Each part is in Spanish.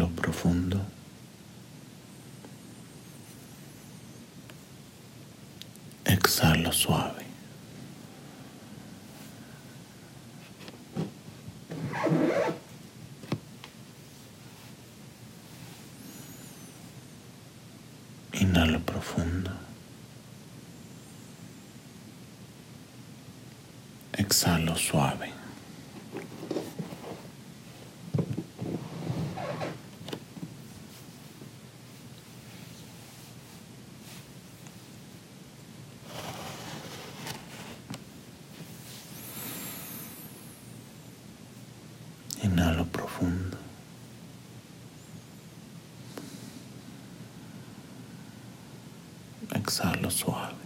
Profundo. Exhalo suave. Inhalo profundo. Exhalo suave. Inhalo profundo. Exhalo suave.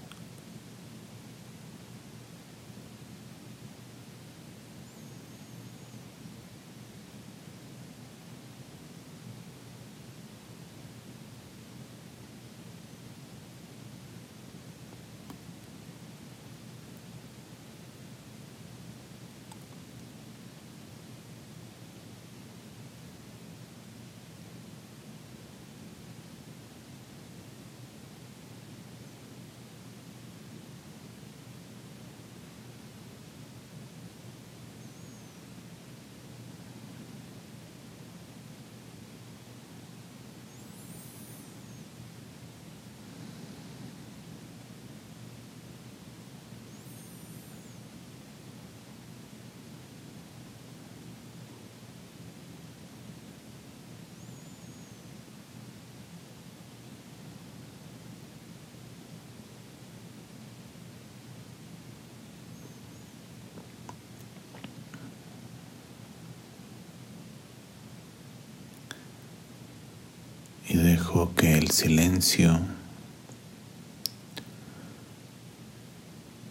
Y dejo que el silencio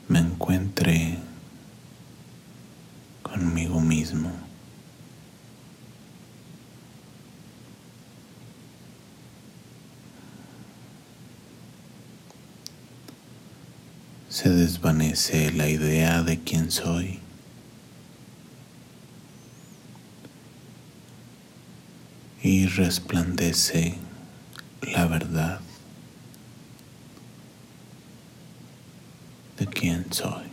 me encuentre conmigo mismo. Se desvanece la idea de quién soy. y resplandece la verdad de quién soy.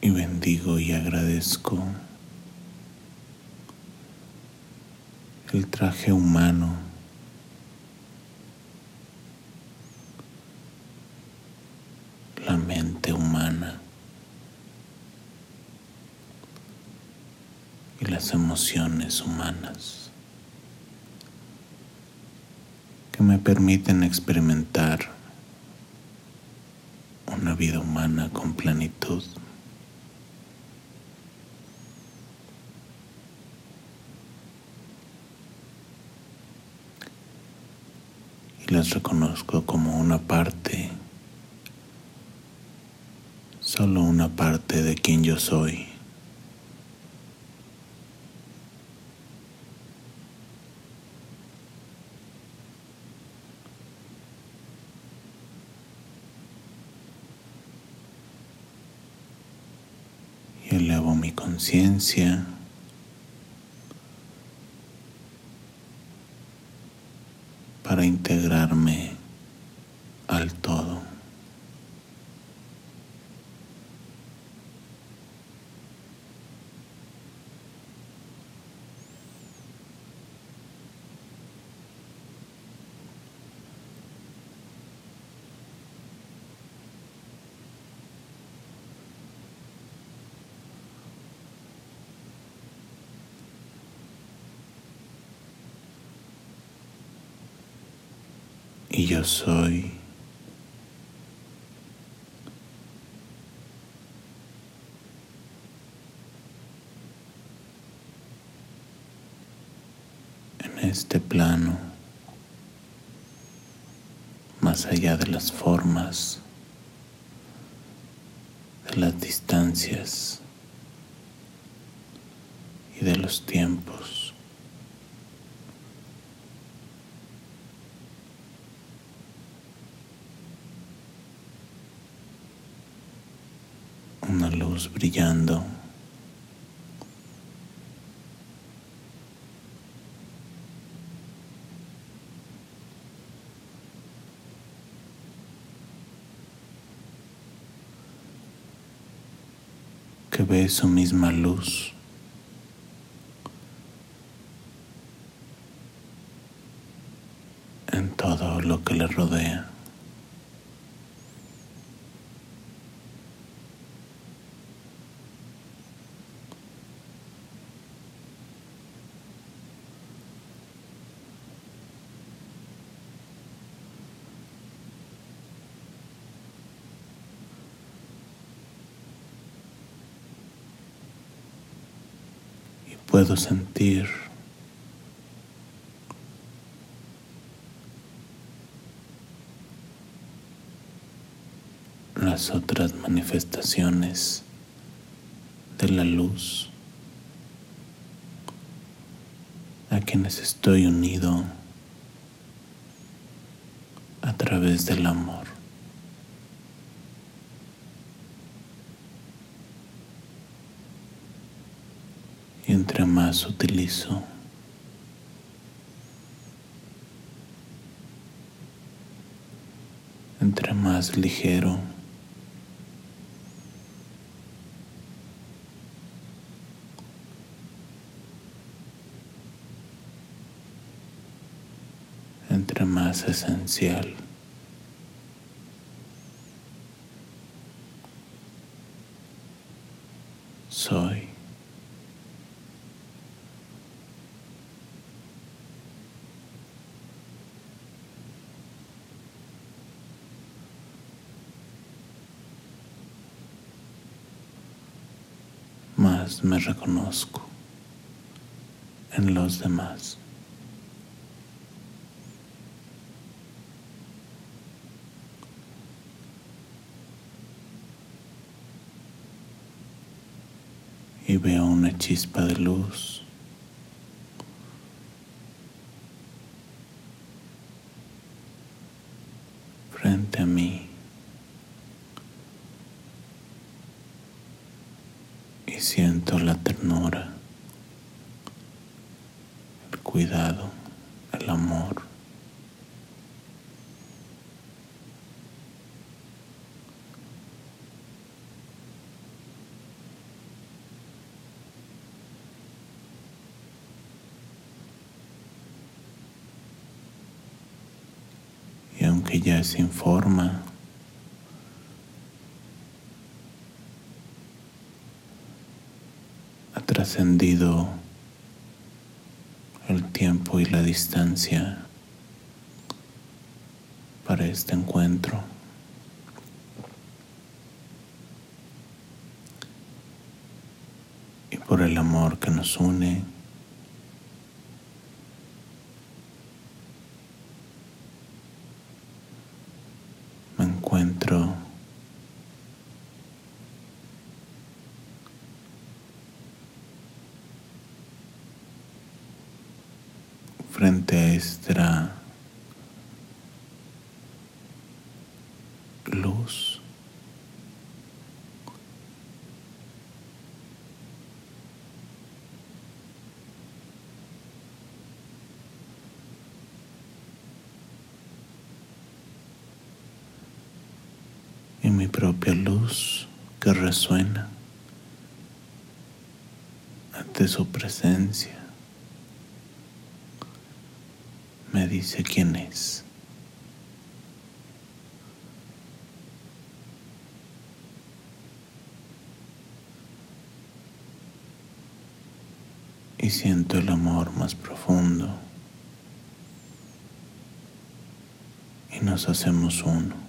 Y bendigo y agradezco el traje humano la mente humana y emociones humanas que me permiten experimentar una vida humana con plenitud. Y las reconozco como una parte, solo una parte de quien yo soy. y elevo mi conciencia para integrarme al todo. y yo soy. En este plano más allá de las formas de las distancias y de los tiempos una luz brillando. que ve su misma luz. en todo lo que le rodea. Puedo sentir las otras manifestaciones de la luz a quienes estoy unido a través del amor. Y entre más utilizo entre más ligero entre más esencial. Soy. Me reconozco en los demás. y veo una chispa de luz. frente a mí y siento la ternura, el cuidado, el amor. aunque ya sin forma, ha trascendido y la distancia para este encuentro. Y por el amor que nos une, frente a esta luz. Y mi propia luz que resuena ante su presencia. me dice quién es. Y siento el amor más profundo. Y nos hacemos uno.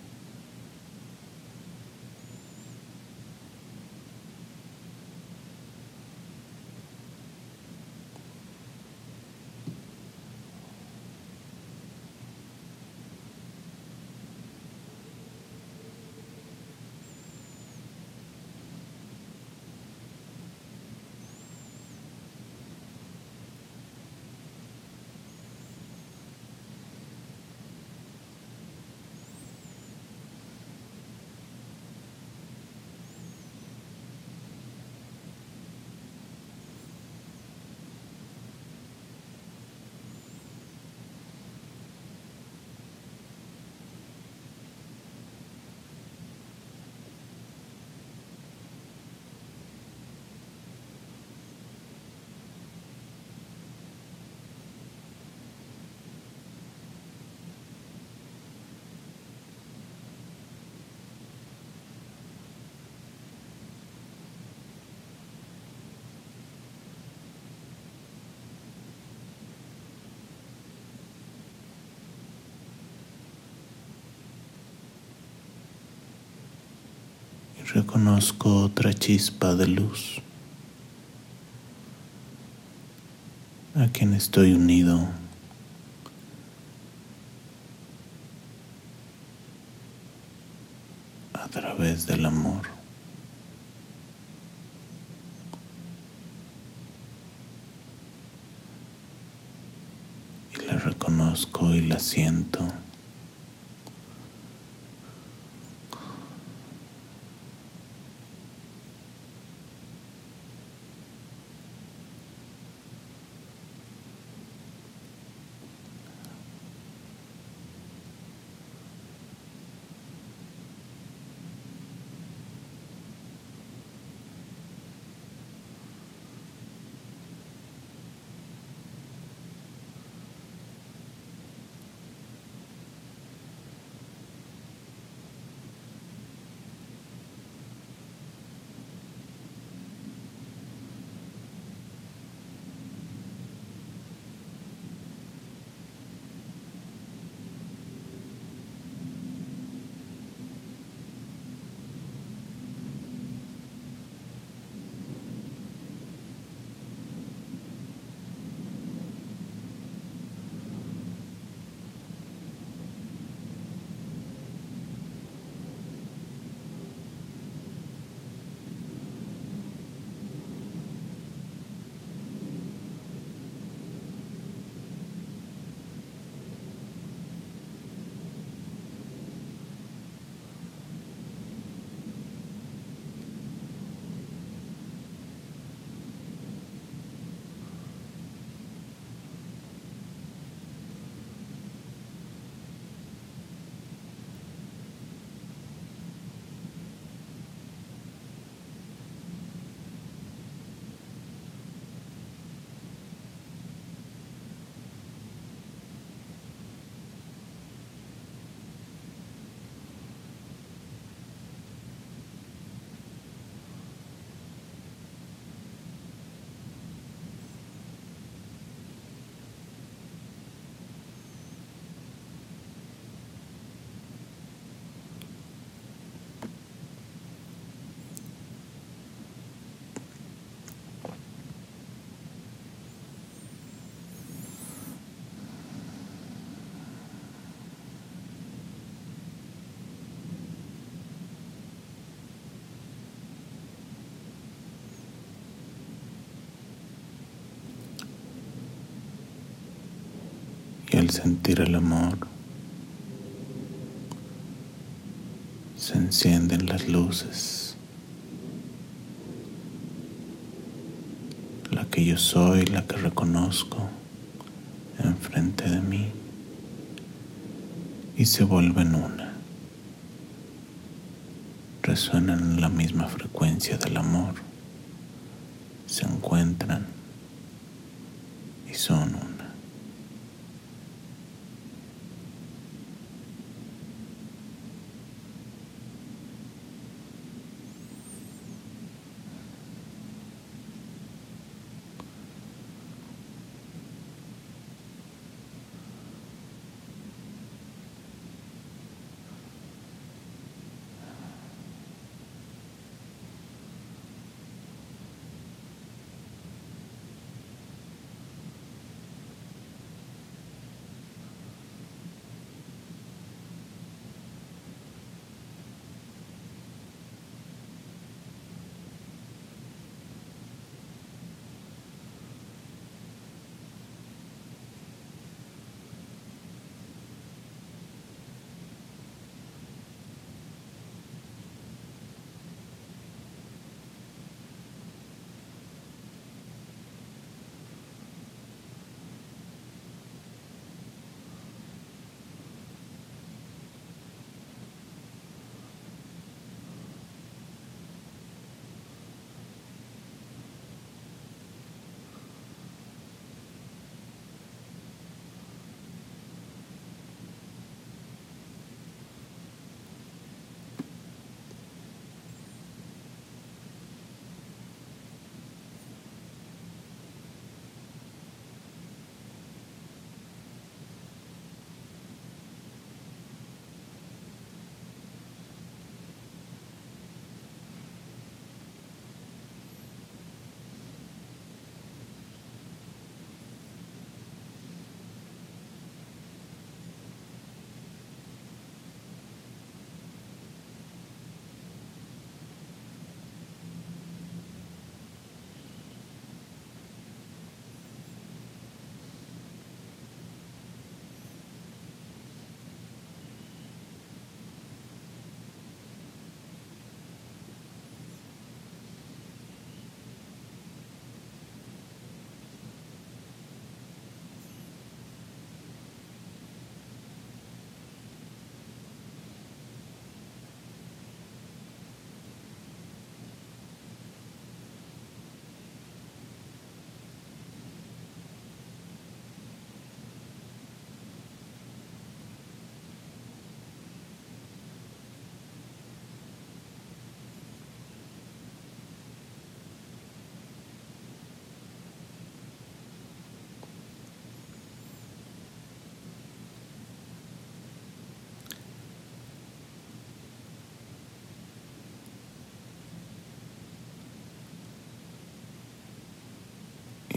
Reconozco otra chispa de luz a quien estoy unido. a través del amor. Y la reconozco y la siento. Sentir el amor se encienden las luces. La que yo soy, la que reconozco enfrente de mí y se vuelven una. Resuenan en la misma frecuencia del amor. Se encuentran y son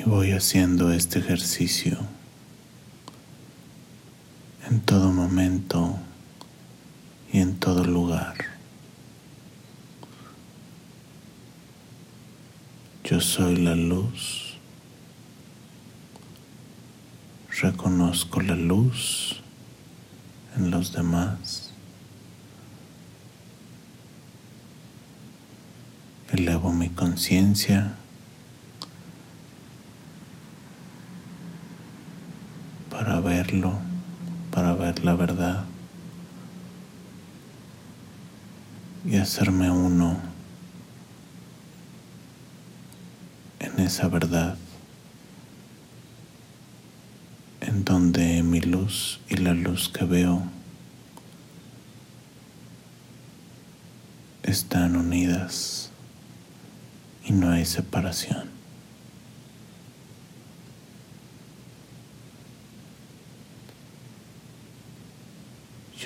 Y voy haciendo este ejercicio en todo momento y en todo lugar. Yo soy la luz. Reconozco la luz en los demás. Elevo mi conciencia para verlo, para ver la verdad y hacerme uno en esa verdad en donde mi luz y la luz que veo están unidas y no hay separación.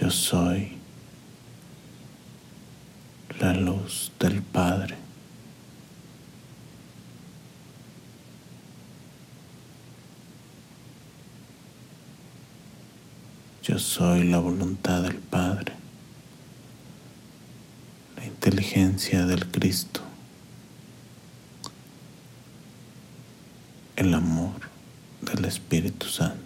Yo soy la luz del Padre. Yo soy la voluntad del Padre, la inteligencia del Cristo, el amor del Espíritu Santo.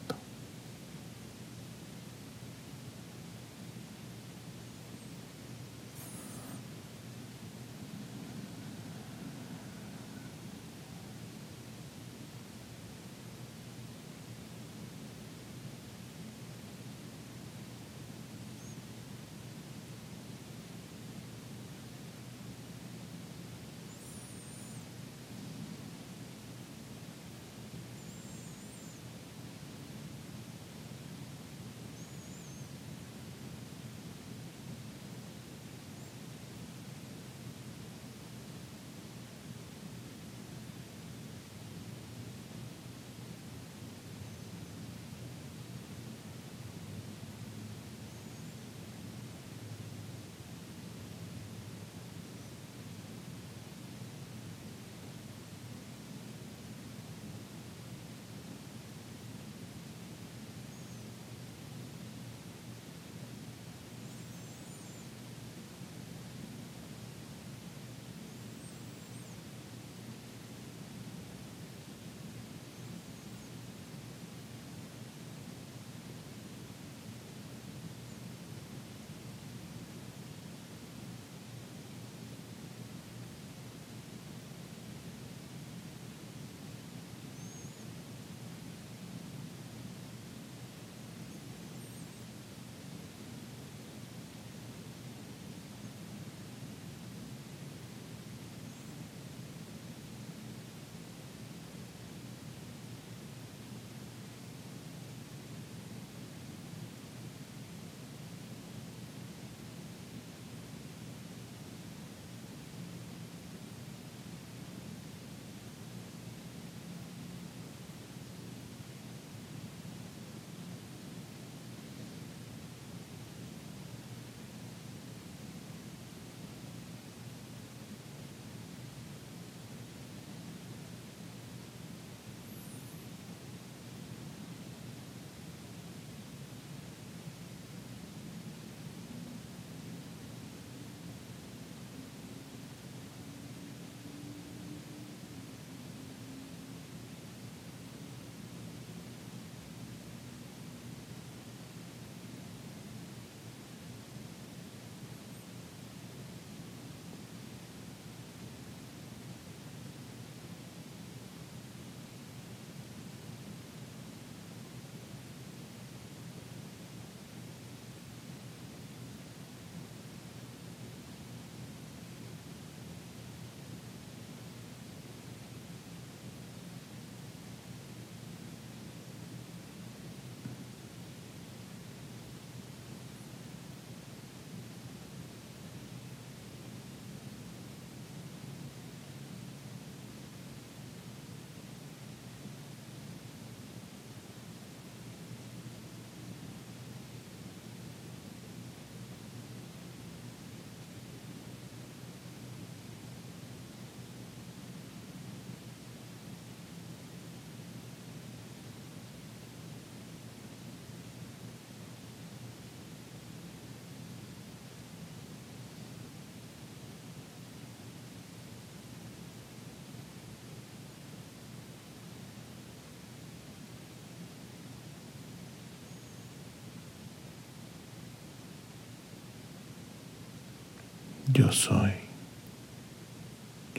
Yo soy.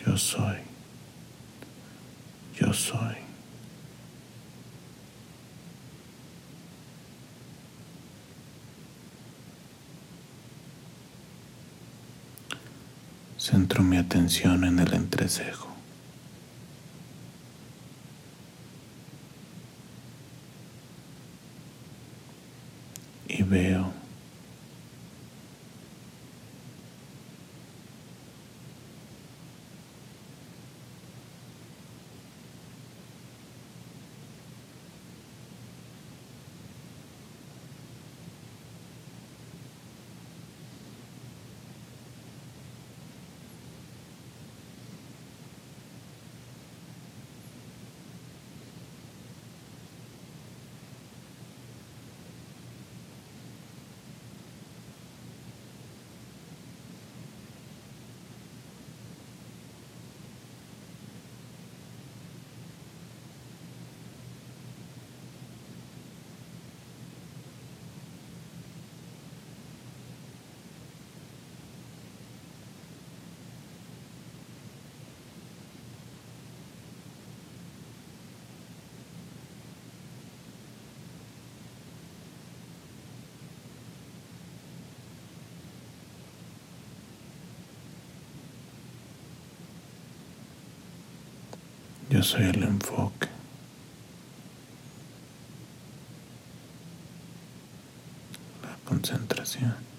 Yo soy. Yo soy. Centro mi atención en el entrecejo. Y veo Yo soy el enfoque. La concentración.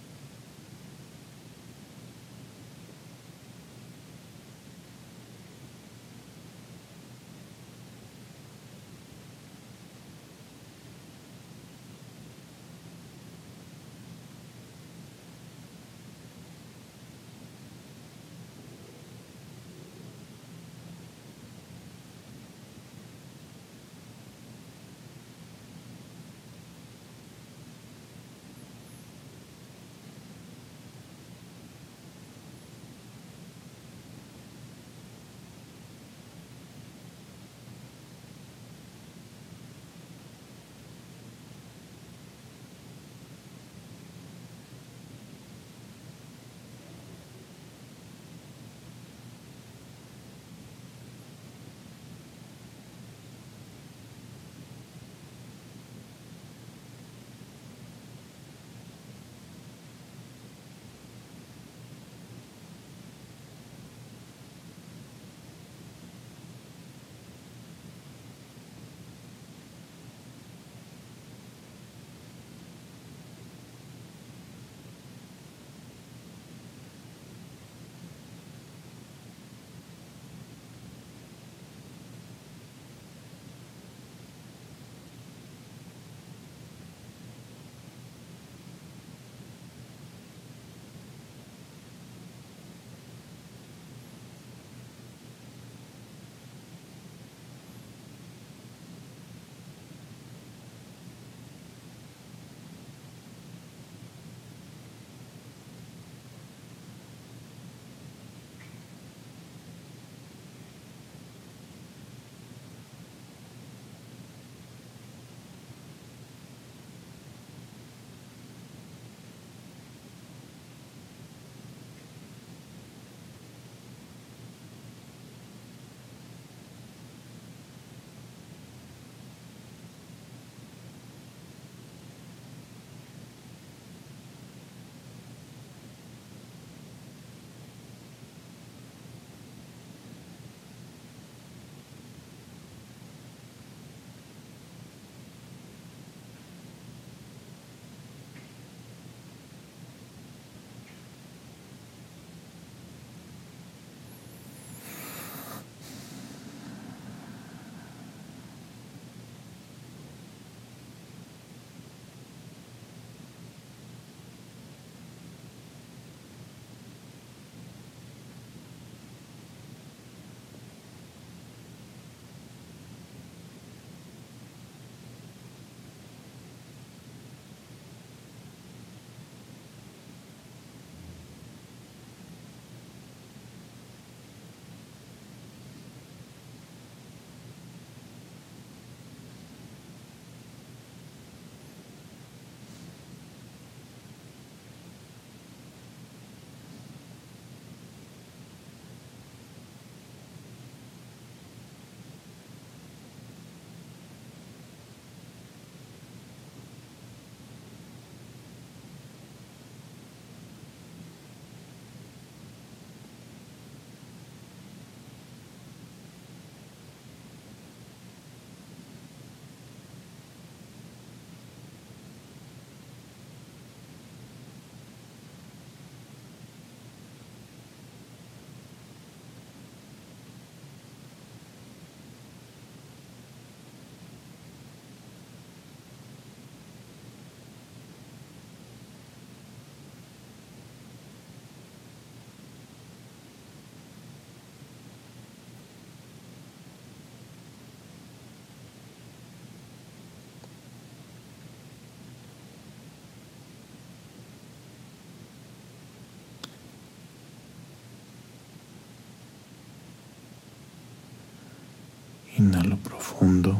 Inhalo profundo.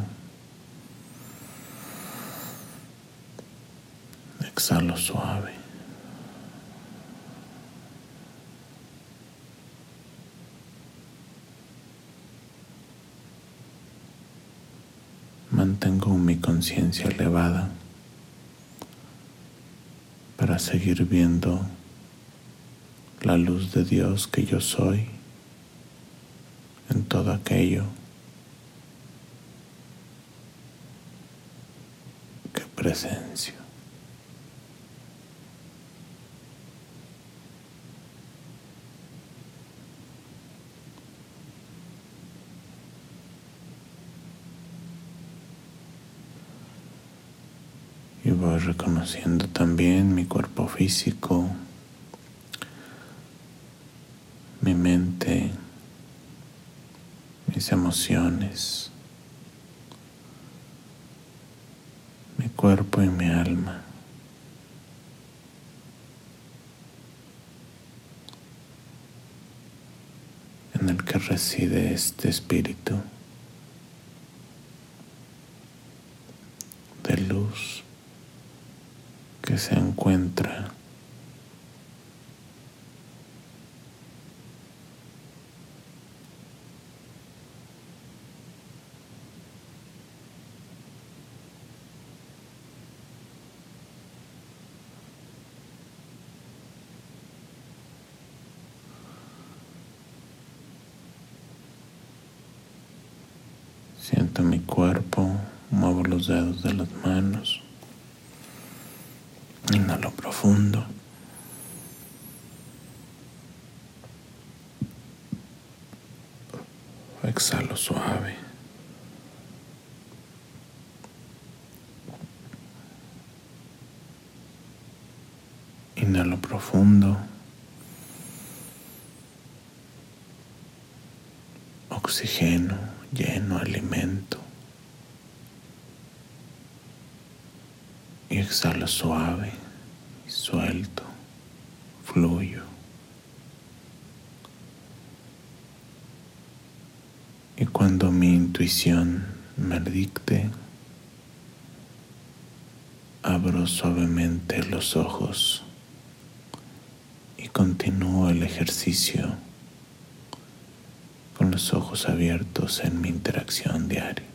Exhalo suave. Mantengo mi conciencia elevada para seguir viendo la luz de Dios que yo soy en todo aquello que presencio. Y voy reconociendo también mi cuerpo físico, mi mente, mis emociones, mi cuerpo mi alma. en el que reside este espíritu de luz que se encuentra Siento mi cuerpo, muevo los dedos de las manos. Inhalo profundo. Exhalo suave. Inhalo profundo. Oxígeno, lleno, alimento. Y exhalo suave suelto, fluyo. Y cuando mi intuición me abro suavemente los ojos y continúo el ejercicio con los ojos abiertos en mi interacción diaria.